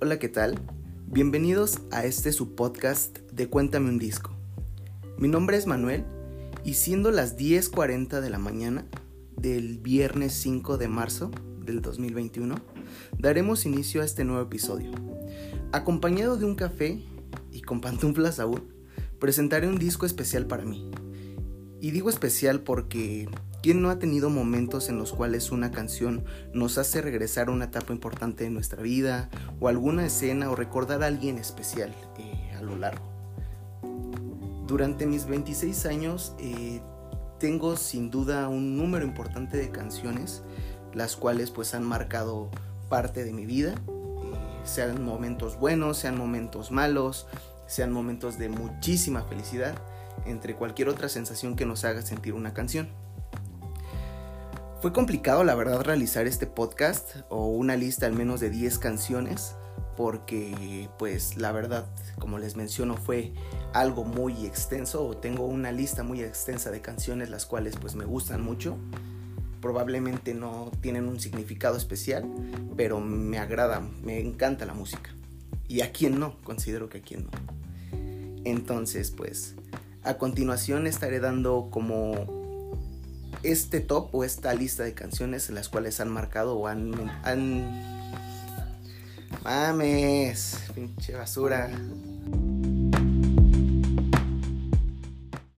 Hola, ¿qué tal? Bienvenidos a este subpodcast de Cuéntame un disco. Mi nombre es Manuel y siendo las 10.40 de la mañana del viernes 5 de marzo del 2021, daremos inicio a este nuevo episodio. Acompañado de un café y con pantuflas aún, presentaré un disco especial para mí. Y digo especial porque ¿quién no ha tenido momentos en los cuales una canción nos hace regresar a una etapa importante de nuestra vida o alguna escena o recordar a alguien especial eh, a lo largo? Durante mis 26 años eh, tengo sin duda un número importante de canciones, las cuales pues han marcado parte de mi vida, eh, sean momentos buenos, sean momentos malos, sean momentos de muchísima felicidad, entre cualquier otra sensación que nos haga sentir una canción. Fue complicado la verdad realizar este podcast o una lista al menos de 10 canciones porque pues la verdad como les menciono fue algo muy extenso o tengo una lista muy extensa de canciones las cuales pues me gustan mucho. Probablemente no tienen un significado especial pero me agrada me encanta la música. Y a quien no considero que a quien no. Entonces pues a continuación estaré dando como este top o esta lista de canciones en las cuales han marcado o han, Mames, pinche basura.